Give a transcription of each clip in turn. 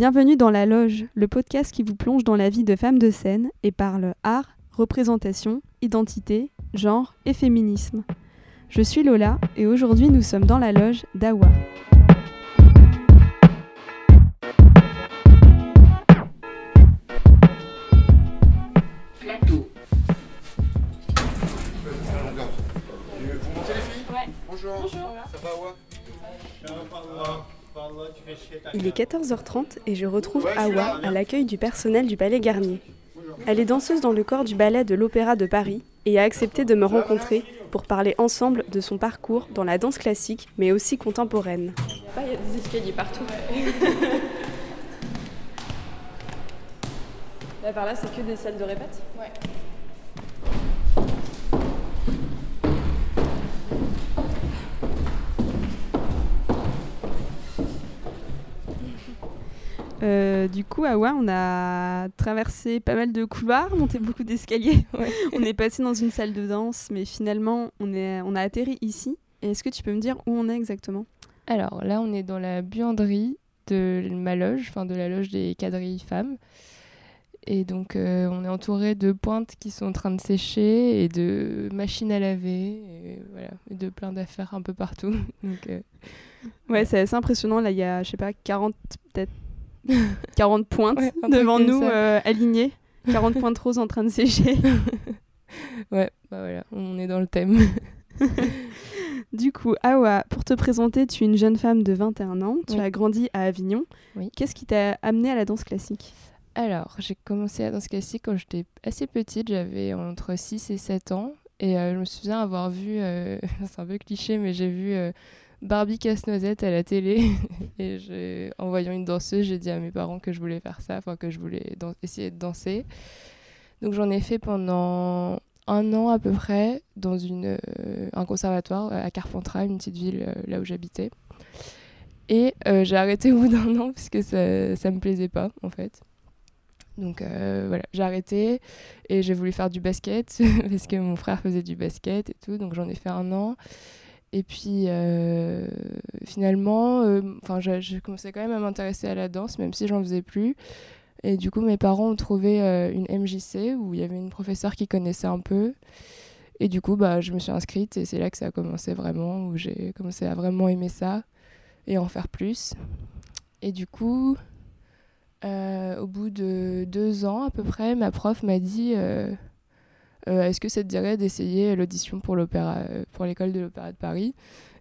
Bienvenue dans La Loge, le podcast qui vous plonge dans la vie de femmes de scène et parle art, représentation, identité, genre et féminisme. Je suis Lola et aujourd'hui nous sommes dans la loge d'Awa. Il est 14h30 et je retrouve Awa à l'accueil du personnel du Palais Garnier. Elle est danseuse dans le corps du ballet de l'Opéra de Paris et a accepté de me rencontrer pour parler ensemble de son parcours dans la danse classique mais aussi contemporaine. Il y a des escaliers partout. là par là c'est que des salles de répète? Ouais. Euh, du coup, Awa, on a traversé pas mal de couloirs, monté beaucoup d'escaliers. Ouais. on est passé dans une salle de danse, mais finalement, on, est, on a atterri ici. Est-ce que tu peux me dire où on est exactement? Alors là, on est dans la buanderie de ma loge, enfin de la loge des quadrilles femmes. Et donc, euh, on est entouré de pointes qui sont en train de sécher et de machines à laver, et voilà, de plein d'affaires un peu partout. Donc, euh, Ouais, c'est assez impressionnant. Là, il y a, je sais pas, 40, peut-être 40 pointes Ouais, devant nous, euh, alignées. 40 pointes roses en train de sécher. ouais, bah voilà, on est dans le thème. Du coup, Awa, pour te présenter, tu es une jeune femme de 21 ans. Tu Oui. as grandi à Avignon. Oui. Qu'est-ce qui t'a amené à la danse classique? Alors, j'ai commencé la danse classique quand j'étais assez petite, j'avais entre 6 et 7 ans. Et euh, je me souviens avoir vu, euh, c'est un peu cliché, mais j'ai vu euh, Barbie Casse-Noisette à la télé. et en voyant une danseuse, j'ai dit à mes parents que je voulais faire ça, que je voulais essayer de danser. Donc j'en ai fait pendant un an à peu près dans euh, un conservatoire à Carpentras, une petite ville euh, là où j'habitais. Et euh, j'ai arrêté au bout d'un an parce que ça, ça me plaisait pas en fait. Donc euh, voilà, j'ai arrêté et j'ai voulu faire du basket parce que mon frère faisait du basket et tout, donc j'en ai fait un an. Et puis euh, finalement, euh, enfin, commencé quand même à m'intéresser à la danse, même si j'en faisais plus. Et du coup, mes parents ont trouvé euh, une MJC où il y avait une professeure qui connaissait un peu. Et du coup, bah, je me suis inscrite et c'est là que ça a commencé vraiment, où j'ai commencé à vraiment aimer ça et en faire plus. Et du coup, euh, au bout de deux ans à peu près, ma prof m'a dit euh, euh, Est-ce que ça te dirait d'essayer l'audition pour l'opéra, euh, pour l'école de l'opéra de Paris?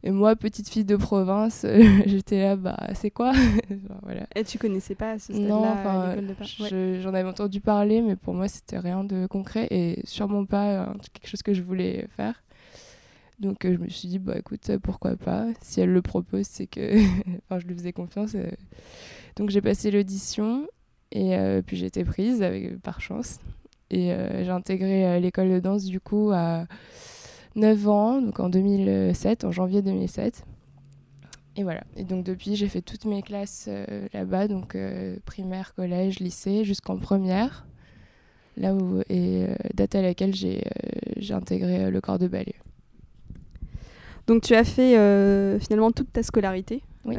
Et moi, petite fille de province, j'étais là, bah c'est quoi? Voilà. Et tu connaissais pas ce stade-là Non, enfin, l'école de Paris? Je- j'en avais entendu parler, mais pour moi, c'était rien de concret et sûrement pas euh, quelque chose que je voulais faire. Donc, euh, je me suis dit, bah écoute, euh, pourquoi pas? Si elle le propose, c'est que. enfin, je lui faisais confiance. euh. Donc, j'ai passé l'audition et euh, puis j'ai été prise avec, par chance. Et euh, j'ai intégré euh, l'école de danse du coup à 9 ans, donc en 2007, en janvier 2007. Et voilà. Et donc depuis, j'ai fait toutes mes classes euh, là-bas, donc euh, primaire, collège, lycée, jusqu'en première. Là où et euh, date à laquelle j'ai intégré le corps de ballet. Donc tu as fait finalement toute ta scolarité Oui.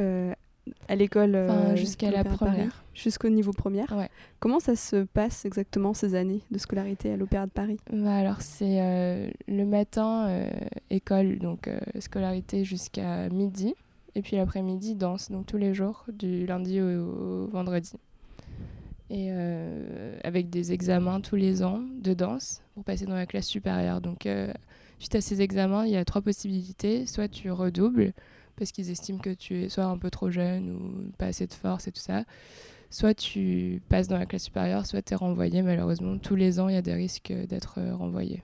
À l'école euh, Enfin, jusqu'à la première. jusqu'au niveau première. Ouais. Comment ça se passe exactement ces années de scolarité à l'Opéra de Paris? Bah, alors c'est euh, le matin euh, école donc euh, scolarité jusqu'à midi et puis l'après-midi danse donc tous les jours du lundi au, au vendredi et avec des examens tous les ans de danse pour passer dans la classe supérieure donc suite à ces examens il y a trois possibilités soit tu redoubles parce qu'ils estiment que tu es soit un peu trop jeune ou pas assez de force et tout ça soit tu passes dans la classe supérieure, soit tu es renvoyé. Malheureusement, tous les ans, il y a des risques d'être euh, renvoyé.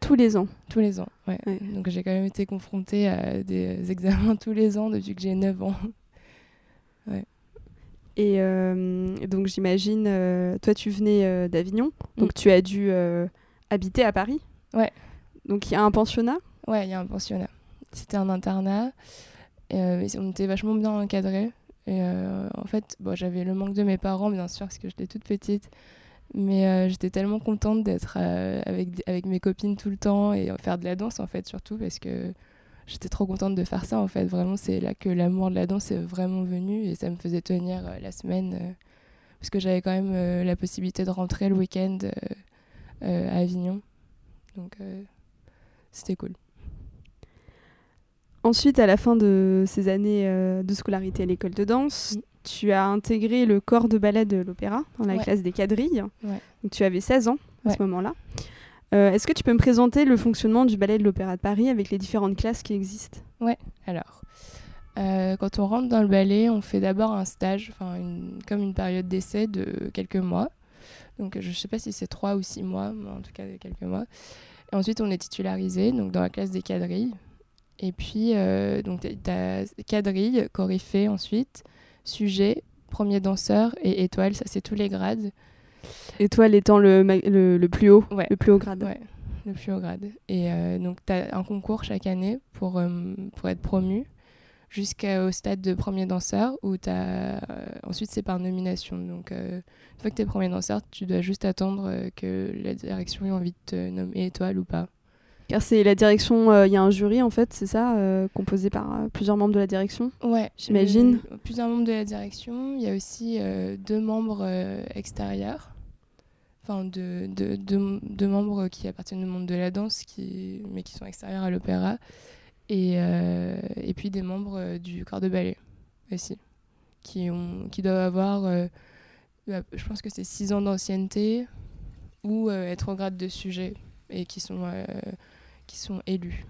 Tous les ans. Tous les ans, ouais. Ouais. Donc j'ai quand même été confrontée à des examens tous les ans depuis que j'ai 9 ans. Et euh, donc j'imagine, euh, toi tu venais euh, d'Avignon, donc Mm. tu as dû habiter à Paris. Ouais. Donc il y a un pensionnat. Ouais, il y a un pensionnat. C'était un internat. euh, mais on était vachement bien encadrés. Et euh, en fait, bon, j'avais le manque de mes parents, bien sûr, parce que j'étais toute petite. Mais euh, j'étais tellement contente d'être avec, avec mes copines tout le temps et faire de la danse, en fait, surtout, parce que j'étais trop contente de faire ça en fait. Vraiment, c'est là que l'amour de la danse est vraiment venu et ça me faisait tenir la semaine parce que j'avais quand même la possibilité de rentrer le week-end à Avignon. Donc c'était cool. Ensuite, à la fin de ces années de scolarité à l'école de danse, tu as intégré le corps de ballet de l'opéra dans la classe des quadrilles. Donc, tu avais 16 ans à ce moment-là. Euh, est-ce que tu peux me présenter le fonctionnement du ballet de l'Opéra de Paris avec les différentes classes qui existent? Ouais, alors. Euh, quand on rentre dans le ballet, on fait d'abord un stage, une, comme une période d'essai de quelques mois. Donc je ne sais pas si c'est trois ou six mois, mais en tout cas quelques mois. Et ensuite, on est titularisé donc dans la classe des quadrilles. Et puis, euh, donc tu as quadrille, coryphée ensuite, sujet, premier danseur et étoile, ça c'est tous les grades. Étoile étant le, le, plus haut, le plus haut grade. Ouais, le plus haut grade. Et euh, donc, tu as un concours chaque année pour, euh, pour être promu jusqu'au stade de premier danseur où as, euh, ensuite c'est par nomination. Donc, une fois que tu es premier danseur, tu dois juste attendre que la direction ait envie de te nommer étoile ou pas. Car c'est la direction, il y a un jury en fait, c'est ça, composé par plusieurs membres de la direction Ouais, j'imagine. plusieurs membres de la direction. Il y a aussi deux membres extérieurs enfin de, de, de, membres qui appartiennent au monde de la danse, qui, mais qui sont extérieurs à l'opéra, et, euh, et puis des membres euh, du corps de ballet aussi, qui, ont, qui doivent avoir, euh, je pense que c'est 6 ans d'ancienneté, ou être au grade de sujet, et qui sont, qui sont élus,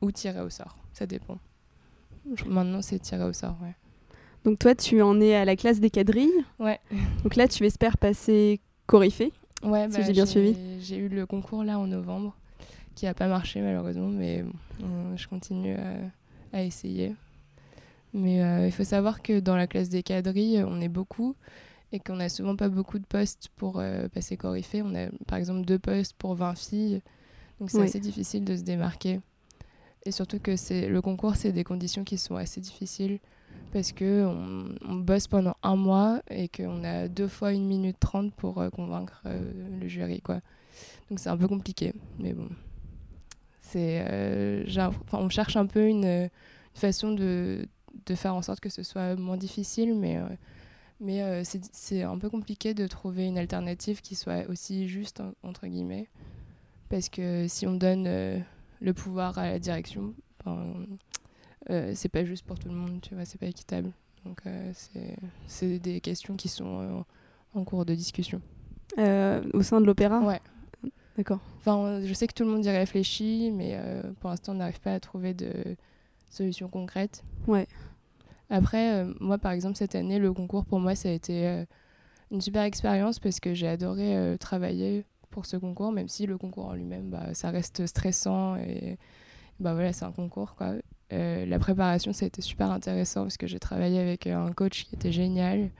ou tirés au sort, ça dépend. Maintenant, c'est tiré au sort, ouais. Donc toi, tu en es à la classe des quadrilles. Ouais. Donc là, tu espères passer Coryphée. Ouais, si bah, j'ai bien suivi. J'ai eu le concours là en novembre, qui n'a pas marché malheureusement, mais je continue à, essayer. Mais euh, il faut savoir que dans la classe des quadrilles, on est beaucoup et qu'on n'a souvent pas beaucoup de postes pour euh, passer Coryphée. On a par exemple deux postes pour 20 filles, donc c'est assez difficile de se démarquer. Et surtout que le concours, c'est des conditions qui sont assez difficiles parce que on, bosse pendant un mois et qu'on a deux fois une minute trente pour euh, convaincre euh, le jury quoi. Donc c'est un peu compliqué, mais bon. C'est, on cherche un peu une, façon de, de, faire en sorte que ce soit moins difficile, mais, mais c'est un peu compliqué de trouver une alternative qui soit aussi juste, entre guillemets. Parce que si on donne le pouvoir à la direction, euh, c'est pas juste pour tout le monde, tu vois, c'est pas équitable. Donc euh, c'est des questions qui sont euh, en cours de discussion. au sein de l'opéra? Ouais. D'accord. Enfin, je sais que tout le monde y réfléchit, mais pour l'instant, on n'arrive pas à trouver de solutions concrètes. Ouais. Après, moi, par exemple, cette année, le concours, pour moi, ça a été une super expérience parce que j'ai adoré travailler pour ce concours, même si le concours en lui-même, bah, ça reste stressant et bah voilà, c'est un concours, quoi. Euh, la préparation, ça a été super intéressant parce que j'ai travaillé avec euh, un coach qui était génial.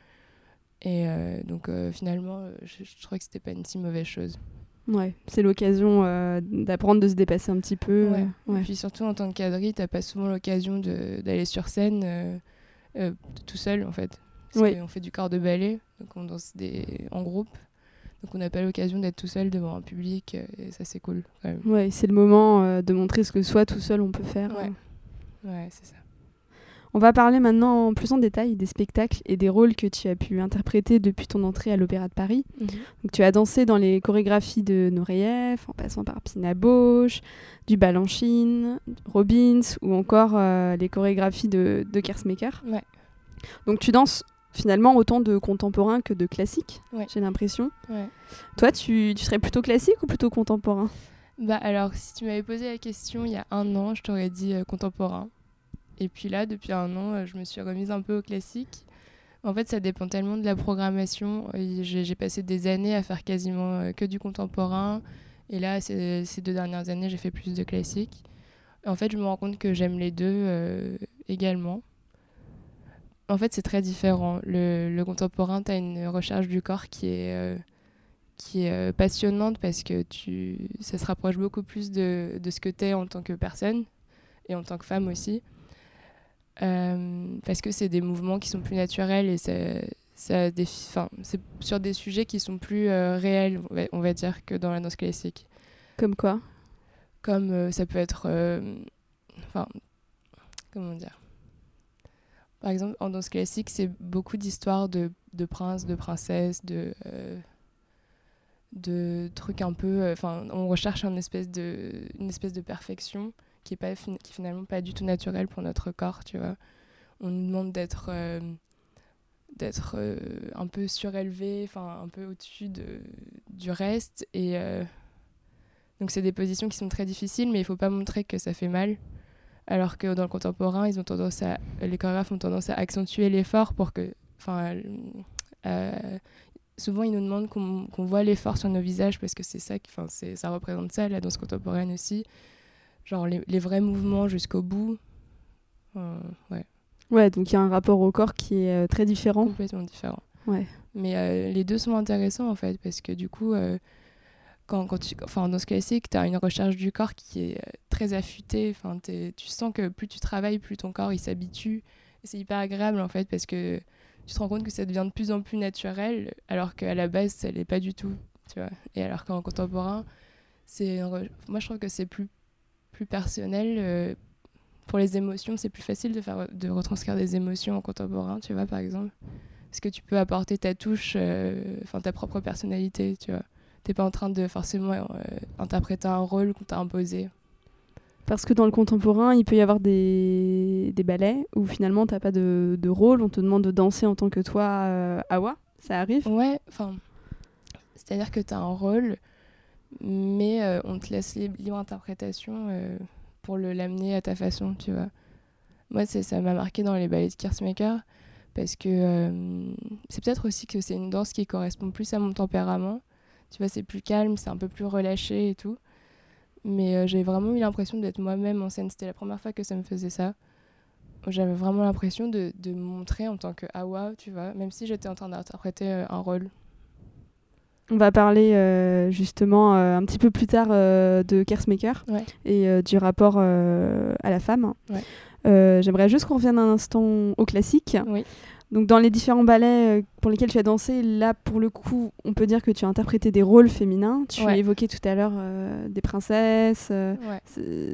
Et euh, donc finalement, je, je, trouvais que c'était pas une si mauvaise chose. Ouais, c'est l'occasion d'apprendre de se dépasser un petit peu. Ouais. Et puis surtout en tant que tu t'as pas souvent l'occasion d'aller sur scène tout seul en fait. Parce qu'on fait du corps de ballet, donc on danse des... en groupe. Donc on n'a pas l'occasion d'être tout seul devant un public et ça c'est cool. Ouais, c'est le moment de montrer ce que soit tout seul on peut faire. Ouais. Ouais, c'est ça. On va parler maintenant plus en détail des spectacles et des rôles que tu as pu interpréter depuis ton entrée à l'Opéra de Paris. Mhm. Donc, tu as dansé dans les chorégraphies de Nureyev, en passant par Pina Bausch, du Balanchine, Robbins ou encore euh, les chorégraphies de, de Kersmaker. Ouais. Donc tu danses finalement autant de contemporain que de classique, j'ai l'impression. Ouais. Toi, tu, tu serais plutôt classique ou plutôt contemporain? Bah alors, si tu m'avais posé la question il y a un an, je t'aurais dit euh, contemporain. Et puis là, depuis un an, euh, je me suis remise un peu au classique. En fait, ça dépend tellement de la programmation. J'ai passé des années à faire quasiment euh, que du contemporain. Et là, ces, deux dernières années, j'ai fait plus de classique. En fait, je me rends compte que j'aime les deux également. En fait, c'est très différent. Le, contemporain, tu as une recherche du corps qui est qui est euh, passionnante parce que tu, ça se rapproche beaucoup plus de, de ce que tu es en tant que personne et en tant que femme aussi. Euh, parce que c'est des mouvements qui sont plus naturels et ça, ça c'est sur des sujets qui sont plus euh, réels, on va, dire, que dans la danse classique. Comme quoi? Comme ça peut être Enfin, comment dire? Par exemple, en danse classique, c'est beaucoup d'histoires de, de princes, de princesses, de. euh, de trucs un peu enfin on recherche une espèce de une espèce de perfection qui est pas qui finalement pas du tout naturelle pour notre corps tu vois. On nous demande d'être euh, d'être euh, un peu surélevé enfin un peu au-dessus de, du reste et euh, donc c'est des positions qui sont très difficiles mais il faut pas montrer que ça fait mal. Alors que dans le contemporain ils ont tendance à les chorégraphes ont tendance à accentuer l'effort pour que enfin souvent ils nous demandent qu'on qu'on voit l'effort sur nos visages parce que c'est ça qui ça représente ça la danse contemporaine aussi genre les, les vrais mouvements jusqu'au bout Euh, ouais Ouais, donc il y a un rapport au corps qui est euh, très différent. complètement différent. Ouais. Mais euh, les deux sont intéressants en fait, parce que du coup, euh, quand, quand tu, enfin, dans ce classique, tu as une recherche du corps qui est très affûtée. Enfin, tu sens que plus tu travailles, plus ton corps il s'habitue. C'est hyper agréable en fait, parce que tu te rends compte que ça devient de plus en plus naturel, alors qu'à la base, ça l'est pas du tout. Tu vois Et alors qu'en contemporain, c'est moi je trouve que c'est plus, plus personnel. euh, pour les émotions, c'est plus facile de, faire, de retranscrire des émotions en contemporain, tu vois, par exemple. Parce que tu peux apporter ta touche, euh, enfin ta propre personnalité, tu vois. T'es pas en train de forcément euh, interpréter un rôle qu'on t'a imposé. Parce que dans le contemporain, il peut y avoir des, des ballets où finalement t'as pas de, de rôle, on te demande de danser en tant que toi, euh, Awa. Ça arrive? Ouais, enfin, c'est-à-dire que t'as un rôle, mais euh, on te laisse lib- libre interprétation euh, pour l'amener à ta façon, tu vois. Moi, ça m'a marqué dans les ballets de Kersmaker parce que euh, c'est peut-être aussi que c'est une danse qui correspond plus à mon tempérament. Tu vois, c'est plus calme, c'est un peu plus relâché et tout. Mais euh, j'ai vraiment eu l'impression d'être moi-même en scène. C'était la première fois que ça me faisait ça. J'avais vraiment l'impression de, de me montrer en tant que Awa, tu vois, même si j'étais en train d'interpréter un rôle. On va parler euh, justement euh, un petit peu plus tard euh, de Kersmaker Ouais. et du rapport à la femme. Ouais. J'aimerais juste qu'on revienne un instant au classique. Oui. Donc dans les différents ballets pour lesquels tu as dansé, là pour le coup, on peut dire que tu as interprété des rôles féminins. Tu Ouais. as évoqué tout à l'heure euh, des princesses. euh, Ouais.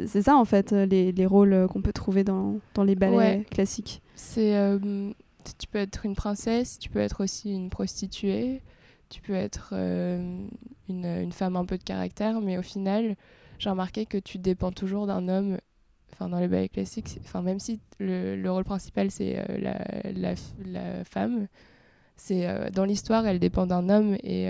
c'est ça en fait les, les rôles qu'on peut trouver dans, dans les ballets Ouais. classiques. C'est, euh, tu peux être une princesse, tu peux être aussi une prostituée, tu peux être euh, une, une femme un peu de caractère, mais au final, j'ai remarqué que tu dépends toujours d'un homme. Enfin, dans les ballets classiques, enfin, même si le, le rôle principal c'est euh, la, la, la femme, c'est euh, dans l'histoire elle dépend d'un homme et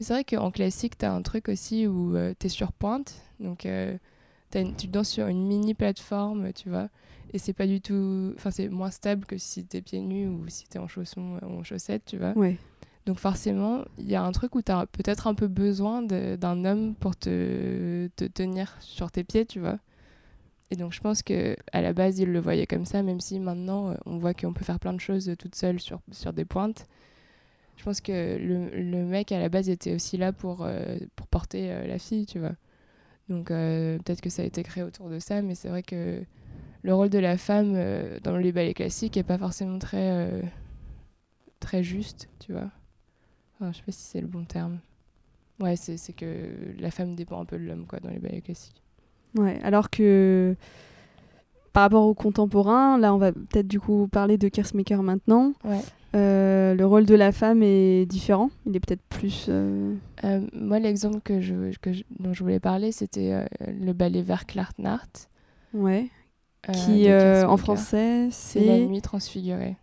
c'est vrai qu'en classique tu as un truc aussi où tu es sur pointe, donc une- tu danses sur une mini plateforme, tu vois et c'est pas du tout enfin c'est moins stable que si t'es pieds nus ou si t'es en chaussons en chaussettes tu vois Ouais. Donc forcément il y a un truc où t'as peut-être un peu besoin d'un homme pour te, te tenir sur tes pieds tu vois. Et donc je pense que à la base il le voyait comme ça même si maintenant euh, on voit qu'on peut faire plein de choses euh, toute seule sur, sur des pointes. Je pense que le, le mec à la base était aussi là pour, euh, pour porter la fille tu vois. Donc peut-être que ça a été créé autour de ça mais c'est vrai que le rôle de la femme dans les ballets classiques est pas forcément très très juste, tu vois. Enfin, je sais pas si c'est le bon terme. Ouais, c'est c'est que la femme dépend un peu de l'homme quoi dans les ballets classiques. Ouais, alors que par rapport au contemporain, là on va peut-être du coup parler de Kersmaker maintenant. Ouais. Euh, le rôle de la femme est différent. Il est peut-être plus. euh, Euh, moi, l'exemple que je, que je- dont je voulais parler, c'était le ballet Verklartnacht. Ouais. qui en français C'est la nuit transfigurée.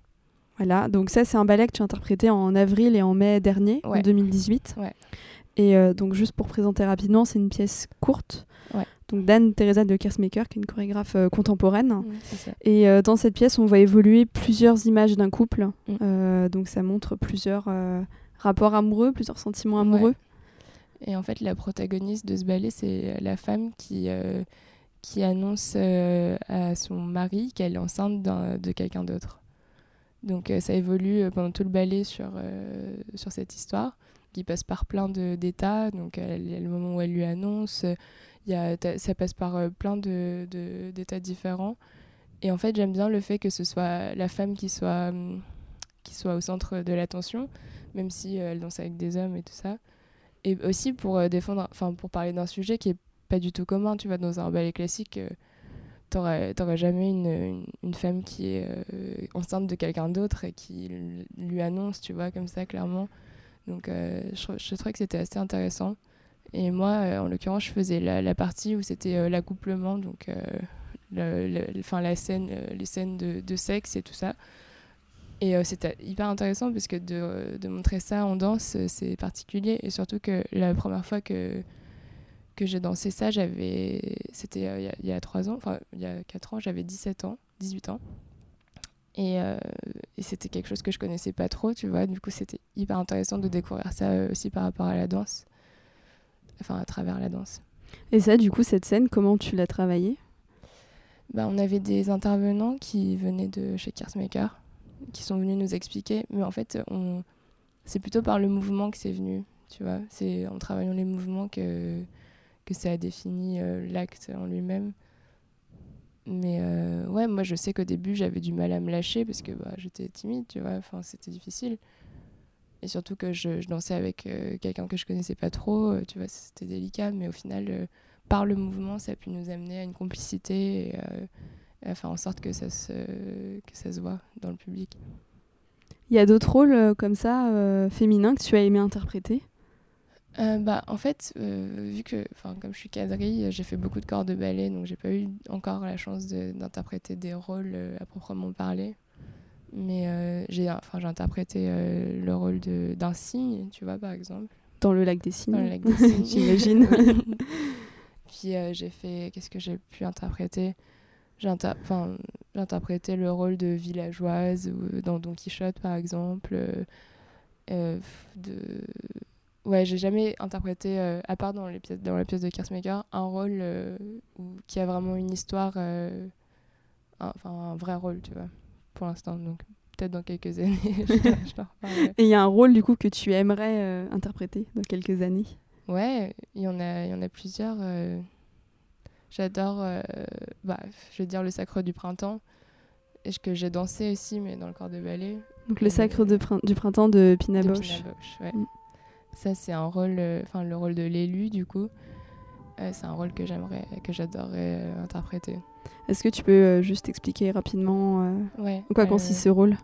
Voilà. Donc ça c'est un ballet que tu as interprété en avril et en mai dernier, en Ouais. 2018. Ouais. Et euh, donc juste pour présenter rapidement, c'est une pièce courte. Ouais. Donc d'Anne Teresa de Kersmaker, qui est une chorégraphe euh, contemporaine. Et euh, dans cette pièce, on voit évoluer plusieurs images d'un couple. Mm. Donc ça montre plusieurs rapports amoureux, plusieurs sentiments amoureux. Et en fait, la protagoniste de ce ballet, c'est la femme qui, qui annonce à son mari qu'elle est enceinte de quelqu'un d'autre. Donc euh, ça évolue euh, pendant tout le ballet sur, euh, sur cette histoire, qui passe par plein d'états. Donc il y a le moment où elle lui annonce, y a, ça passe par plein de- de- d'états différents. Et en fait, j'aime bien le fait que ce soit la femme qui soit, hum, qui soit au centre de l'attention, même si elle danse avec des hommes et tout ça et aussi pour défendre pour parler d'un sujet qui est pas du tout commun tu vois dans un ballet classique t'aurais jamais une, une, femme qui est euh, enceinte de quelqu'un d'autre et qui lui annonce, tu vois, comme ça, clairement. Donc, euh, je, je trouvais que c'était assez intéressant. Et moi, euh, en l'occurrence, je faisais la, la partie où c'était l'accouplement, donc le- la scène, les scènes de, de sexe et tout ça. Et c'était hyper intéressant parce que de, de montrer ça en danse, c'est particulier. Et surtout que la première fois que, que j'ai dansé ça, j'avais, c'était euh, il y a- il y, a 3 ans, enfin il y a 4 ans, j'avais 17 ans, 18 ans. Et, euh, et c'était quelque chose que je connaissais pas trop, tu vois. Du coup, c'était hyper intéressant de découvrir ça euh, aussi par rapport à la danse. Enfin, à travers la danse. Et ça, du coup, cette scène, comment tu l'as travaillée? Bah, on avait des intervenants qui venaient de chez Kersmaker, qui sont venus nous expliquer. Mais en fait, on... c'est plutôt par le mouvement que c'est venu, tu vois. C'est en travaillant les mouvements que, que ça a défini euh, l'acte en lui-même. Mais euh, ouais, moi, je sais qu'au début, j'avais du mal à me lâcher parce que bah, j'étais timide, tu vois. Enfin, c'était difficile. Et surtout que je, je dansais avec euh, quelqu'un que je connaissais pas trop, tu vois, c'était délicat. Mais au final, par le mouvement, ça a pu nous amener à une complicité et, à faire en sorte que ça, se, que ça se voit dans le public. Il y a d'autres rôles comme ça, féminins, que tu as aimé interpréter? Euh, bah, en fait, euh, vu que, comme je suis quadrille, euh, j'ai fait beaucoup de corps de ballet, donc j'ai pas eu encore la chance de- d'interpréter des rôles euh, à proprement parler. Mais j'ai, enfin, j'ai interprété le rôle d'un cygne, tu vois, par exemple, Dans le lac des Cygnes dans le lac des cygnes. J'imagine. Puis j'ai fait, qu'est-ce que j'ai pu interpréter? J'ai, inter- interprété le rôle de villageoise dans Don Quichotte, par exemple. de... Ouais, j'ai jamais interprété, euh, à part dans, les pièces, dans la pièce de Kersmaker, un rôle euh, où- qui a vraiment une histoire, euh, un- enfin un vrai rôle, tu vois, pour l'instant. Donc peut-être dans quelques années, je je. Et il y a un rôle, du coup, que tu aimerais interpréter dans quelques années? Ouais, il y en a, y en a plusieurs. J'adore, bah, je vais dire le Sacre du Printemps, et que j'ai dansé aussi, mais dans le corps de ballet. Donc, le sacre de du printemps de Pina de Bausch. Pina Bausch, ouais. Mm. Ça, c'est un rôle, euh, enfin le rôle de l'élu, du coup. Euh, c'est un rôle que j'aimerais, que j'adorerais euh, interpréter. Est-ce que tu peux juste expliquer rapidement Ouais. en quoi consiste ce rôle?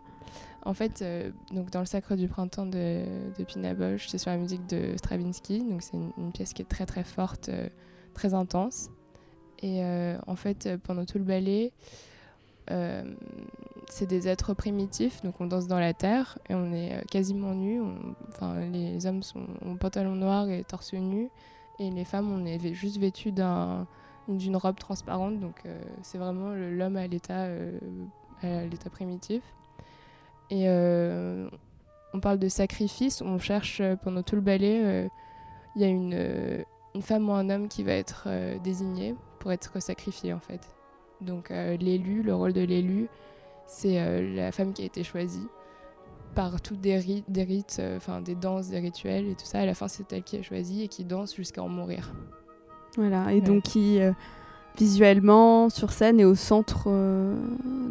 En fait, euh, donc dans le Sacre du Printemps de, de Pina Bausch, c'est sur la musique de Stravinsky. Donc c'est une, une pièce qui est très très forte, euh, très intense. Et euh, en fait, pendant tout le ballet, c'est des êtres primitifs. Donc on danse dans la terre et on est euh, quasiment nus. Enfin, les hommes sont en pantalon noir et torse nu. Et les femmes, on est juste vêtues d'un- d'une robe transparente. Donc euh, c'est vraiment l'homme à l'état euh, primitif. Et euh, on parle de sacrifice, on cherche euh, pendant tout le ballet, euh, il y a une, euh, femme ou un homme qui va être euh, désigné pour être sacrifié en fait. Donc euh, l'élu, le rôle de l'élu, c'est euh, la femme qui a été choisie par tous des rites, des rites, euh, enfin des danses, des rituels et tout ça. À la fin, c'est elle qui est choisie et qui danse jusqu'à en mourir. Voilà, et Ouais. donc qui, visuellement, sur scène, est au centre euh,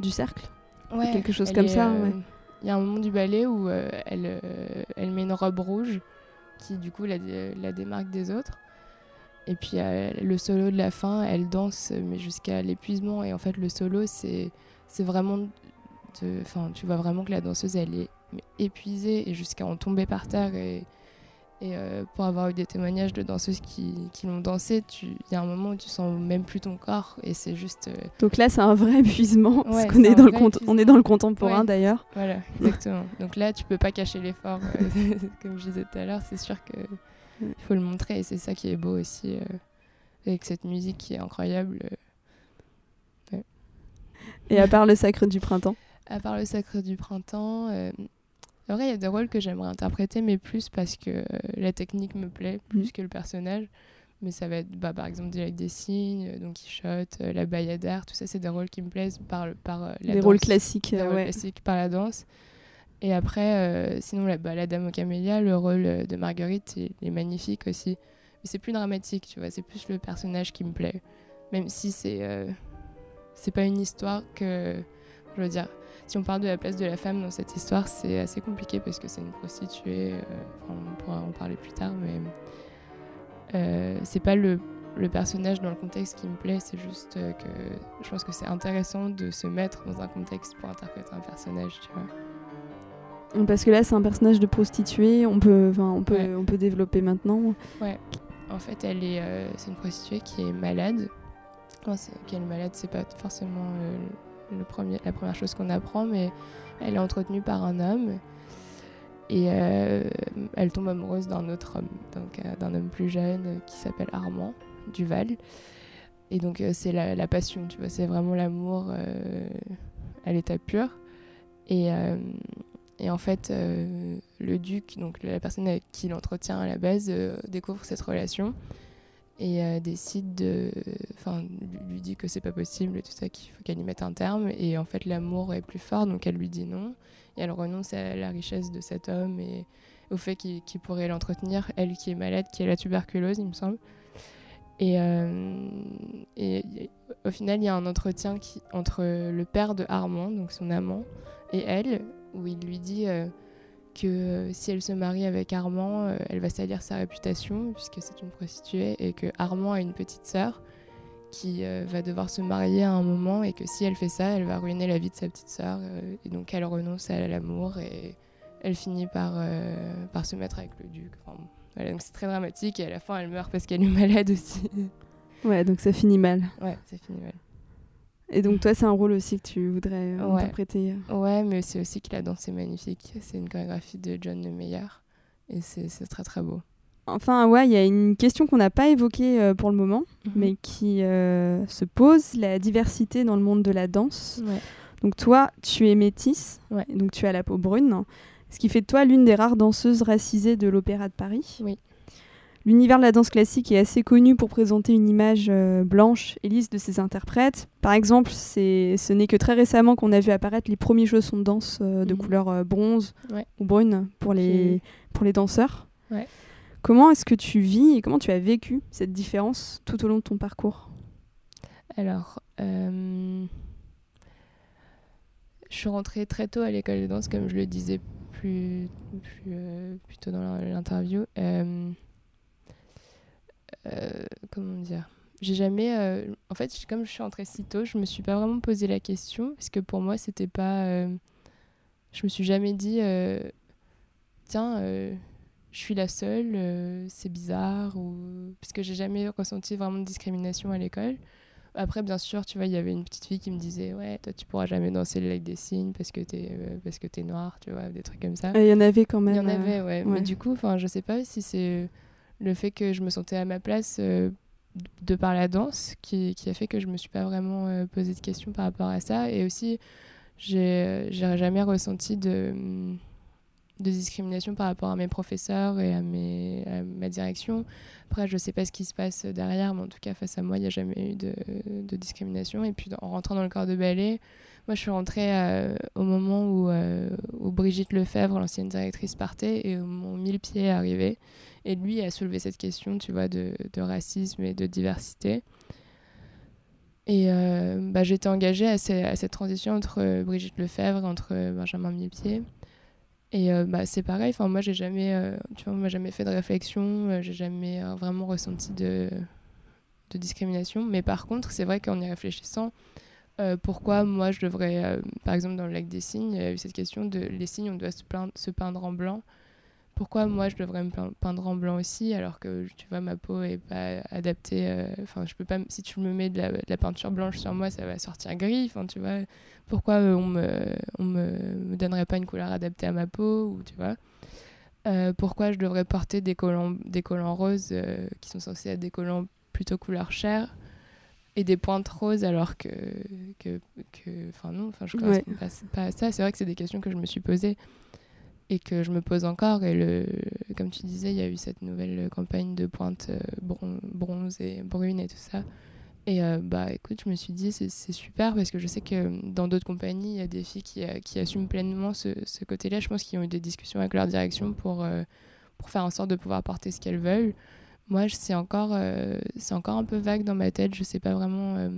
du cercle Ouais, Quelque chose comme est, ça, euh, ouais. Il y a un moment du ballet où euh, elle, elle met une robe rouge qui du coup la, la démarque des autres. Et puis euh, le solo de la fin, elle danse mais jusqu'à l'épuisement. Et en fait le solo c'est vraiment, enfin tu vois vraiment que la danseuse elle est épuisée et jusqu'à en tomber par terre. Et euh, pour avoir eu des témoignages de danseuses qui, qui l'ont dansé, il y a un moment où tu sens même plus ton corps et c'est juste euh, Donc là, c'est un vrai épuisement, parce qu'on est, dans le on est dans le contemporain Ouais. d'ailleurs. Voilà, exactement. Donc là, tu peux pas cacher l'effort. euh, comme je disais tout à l'heure, c'est sûr que il faut le montrer et c'est ça qui est beau aussi avec cette musique qui est incroyable. Et à part le sacre du printemps? À part le sacre du printemps, euh, vrai, il y a des rôles que j'aimerais interpréter, mais plus parce que euh, la technique me plaît plus Mhm. que le personnage. Mais ça va être bah, par exemple des des cygnes, Don Quichotte, euh, la Bayadère, tout ça, c'est des rôles qui me plaisent par, par euh, la Des rôles danse. classiques, des euh, rôles classiques par la danse. Et après, euh, sinon, la, bah, la Dame aux Camélias, le rôle euh, de Marguerite, il est magnifique aussi. Mais c'est plus dramatique, tu vois, c'est plus le personnage qui me plaît. Même si c'est euh, c'est pas une histoire que. Je veux dire, si on parle de la place de la femme dans cette histoire, c'est assez compliqué parce que c'est une prostituée. euh, enfin, on pourra en parler plus tard, mais. euh, c'est pas le, le personnage dans le contexte qui me plaît, c'est juste que je pense que c'est intéressant de se mettre dans un contexte pour interpréter un personnage, tu vois. Parce que là, c'est un personnage de prostituée, on peut, on peut, on peut développer maintenant. Ouais, en fait, elle est, c'est une prostituée qui est malade. Enfin, qu'elle est malade, c'est pas forcément premier, la première chose qu'on apprend, mais elle est entretenue par un homme et euh, elle tombe amoureuse d'un autre homme, donc euh, d'un homme plus jeune euh, qui s'appelle Armand Duval. Et donc c'est la, passion, tu vois, c'est vraiment l'amour à l'état pur. Et, et, en fait, le duc, donc la personne qui l'entretient à la base, découvre cette relation et décide de. Enfin, lui dit que c'est pas possible et tout ça, qu'il faut qu'elle y mette un terme. Et en fait, l'amour est plus fort, donc elle lui dit non. Et elle renonce à la richesse de cet homme et au fait qu'il pourrait l'entretenir, elle qui est malade, qui a la tuberculose, il me semble. Et, euh, et, au final, il y a un entretien qui, entre le père de Armand, donc son amant, et elle, où il lui dit euh, que si elle se marie avec Armand, euh, elle va salir sa réputation, puisque c'est une prostituée, et que Armand a une petite sœur qui euh, va devoir se marier à un moment et que si elle fait ça, elle va ruiner la vie de sa petite sœur. Euh, et donc elle renonce à l'amour et elle finit par, euh, par se mettre avec le duc. donc c'est très dramatique et à la fin elle meurt parce qu'elle est malade aussi. Ouais, donc ça finit mal. Ouais, ça finit mal. Et donc toi, c'est un rôle aussi que tu voudrais interpréter Ouais, mais c'est aussi que la danse est magnifique. C'est une chorégraphie de John Meyer et c'est très très beau. Enfin, ouais, il y a une question qu'on n'a pas évoquée euh, pour le moment, mhm. mais qui euh, se pose, la diversité dans le monde de la danse. Donc toi, tu es métisse, donc tu as la peau brune, ce qui fait de toi l'une des rares danseuses racisées de l'Opéra de Paris. Oui. L'univers de la danse classique est assez connu pour présenter une image euh, blanche et lisse de ses interprètes. Par exemple, ce n'est que très récemment qu'on a vu apparaître les premiers chaussons de danse de mhm. couleur bronze ou brune pour les, pour les danseurs. Ouais. Comment est-ce que tu vis et comment tu as vécu cette différence tout au long de ton parcours? Alors, euh, je suis rentrée très tôt à l'école de danse, comme je le disais plus, plus, euh, tôt dans l'interview. Euh, comment dire? J'ai jamais en fait comme je suis rentrée si tôt je me suis pas vraiment posé la question parce que pour moi c'était pas je me suis jamais dit tiens je suis la seule, euh, c'est bizarre, ou... puisque j'ai jamais ressenti vraiment de discrimination à l'école. Après, bien sûr, tu vois, il y avait une petite fille qui me disait Ouais, toi, tu pourras jamais danser le lac des signes parce que t'es euh, parce que es noire, tu vois, des trucs comme ça. Il y en avait quand même. Il y en avait, ouais. Mais du coup, enfin, je sais pas si c'est le fait que je me sentais à ma place euh, de par la danse qui, qui, a fait que je me suis pas vraiment posé de questions par rapport à ça. Et aussi, j'ai jamais ressenti de de discrimination par rapport à mes professeurs et à, mes, ma direction. Après, je sais pas ce qui se passe derrière, mais en tout cas, face à moi, il n'y a jamais eu de, de, discrimination. Et puis, en rentrant dans le corps de ballet, moi, je suis rentrée euh, au moment où, euh, où, Brigitte Lefebvre, l'ancienne directrice, partait et où mon mille pieds est arrivé. Et lui a soulevé cette question, tu vois, de, racisme et de diversité. Et euh, bah, j'étais engagée à, cette transition entre Brigitte Lefebvre entre Benjamin Millepied. Et euh, bah, c'est pareil, enfin, moi j'ai jamais, euh, tu vois, moi, jamais fait de réflexion, euh, j'ai jamais vraiment ressenti de, discrimination. Mais par contre, c'est vrai qu'en y réfléchissant, pourquoi moi je devrais, par exemple dans le lac des signes, il y a eu cette question de les signes, on doit se peindre en blanc pourquoi moi je devrais me peindre en blanc aussi alors que tu vois ma peau est pas adaptée euh, enfin je peux pas si tu me mets de la, peinture blanche sur moi ça va sortir gris enfin tu vois. Pourquoi euh, on me on me, donnerait pas une couleur adaptée à ma peau ou tu vois. Euh, pourquoi je devrais porter des collants des collants roses qui sont censés être des collants plutôt couleur chair et des pointes roses alors que que enfin non enfin je ne pas, pas à ça. C'est vrai que c'est des questions que je me suis posées et que je me pose encore. Et le, comme tu disais, il y a eu cette nouvelle campagne de pointe euh, bronze et brune et tout ça. Et euh, bah écoute, je me suis dit, c'est super parce que je sais que dans d'autres compagnies, il y a des filles qui, euh, qui assument pleinement ce, ce côté-là. Je pense qu'ils ont eu des discussions avec leur direction pour, pour faire en sorte de pouvoir porter ce qu'elles veulent. Moi, c'est encore, c'est encore un peu vague dans ma tête. Je sais pas vraiment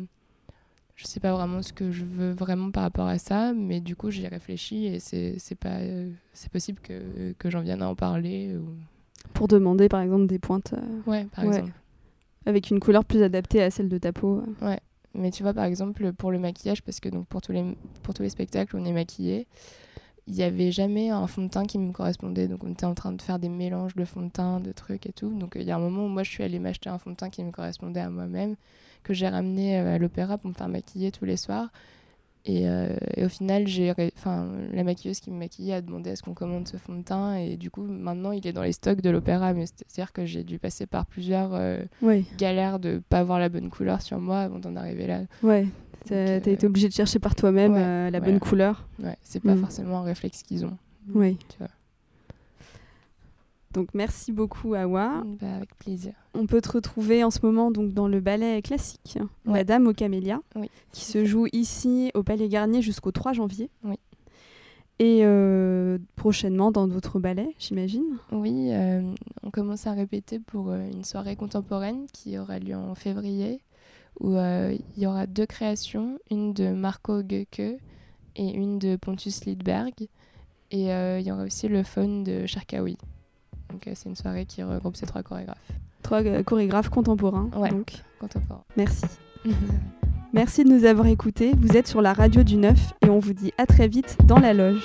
je sais pas vraiment ce que je veux vraiment par rapport à ça, mais du coup j'y réfléchi et c'est pas euh, c'est possible que, que j'en vienne à en parler. Ou... Pour demander par exemple des pointes. Euh, ouais, par exemple. Avec une couleur plus adaptée à celle de ta peau. Mais tu vois, par exemple, pour le maquillage, parce que donc pour tous les, pour tous les spectacles, on est maquillé, il n'y avait jamais un fond de teint qui me correspondait. Donc on était en train de faire des mélanges de fond de teint, de trucs et tout. Donc il y a un moment où moi je suis allée m'acheter un fond de teint qui me correspondait à moi-même, que j'ai ramené euh, à l'opéra pour me faire maquiller tous les soirs. Et, euh, et au final, j'ai, enfin, la maquilleuse qui me maquillait a demandé à ce qu'on commande ce fond de teint. Et du coup, maintenant, il est dans les stocks de l'opéra. Mais c'est-à-dire que j'ai dû passer par plusieurs euh, Oui, galères de pas avoir la bonne couleur sur moi avant d'en arriver là. ouais. T'as euh, été obligé de chercher par toi-même ouais, la voilà. bonne couleur. Ouais, c'est pas Mm. forcément un réflexe qu'ils ont. Oui. Tu vois. Donc merci beaucoup Awa. Bah, avec plaisir. On peut te retrouver en ce moment donc dans le ballet classique Ouais. La Dame aux Camélias, Oui. qui se joue ici au Palais Garnier jusqu'au 3 janvier. Oui. Et euh, prochainement dans d'autres ballets, j'imagine. Oui, euh, on commence à répéter pour euh, une soirée contemporaine qui aura lieu en février, où il y aura deux créations, une de Marco Goeke et une de Pontus Lidberg. Et il y aura aussi le phone de Sharkawi. Donc euh, c'est une soirée qui regroupe ces trois chorégraphes Trois euh, chorégraphes contemporains. Ouais. Donc, contemporains. merci. Merci de nous avoir écoutés. Vous êtes sur la radio du 9 et on vous dit à très vite dans la loge.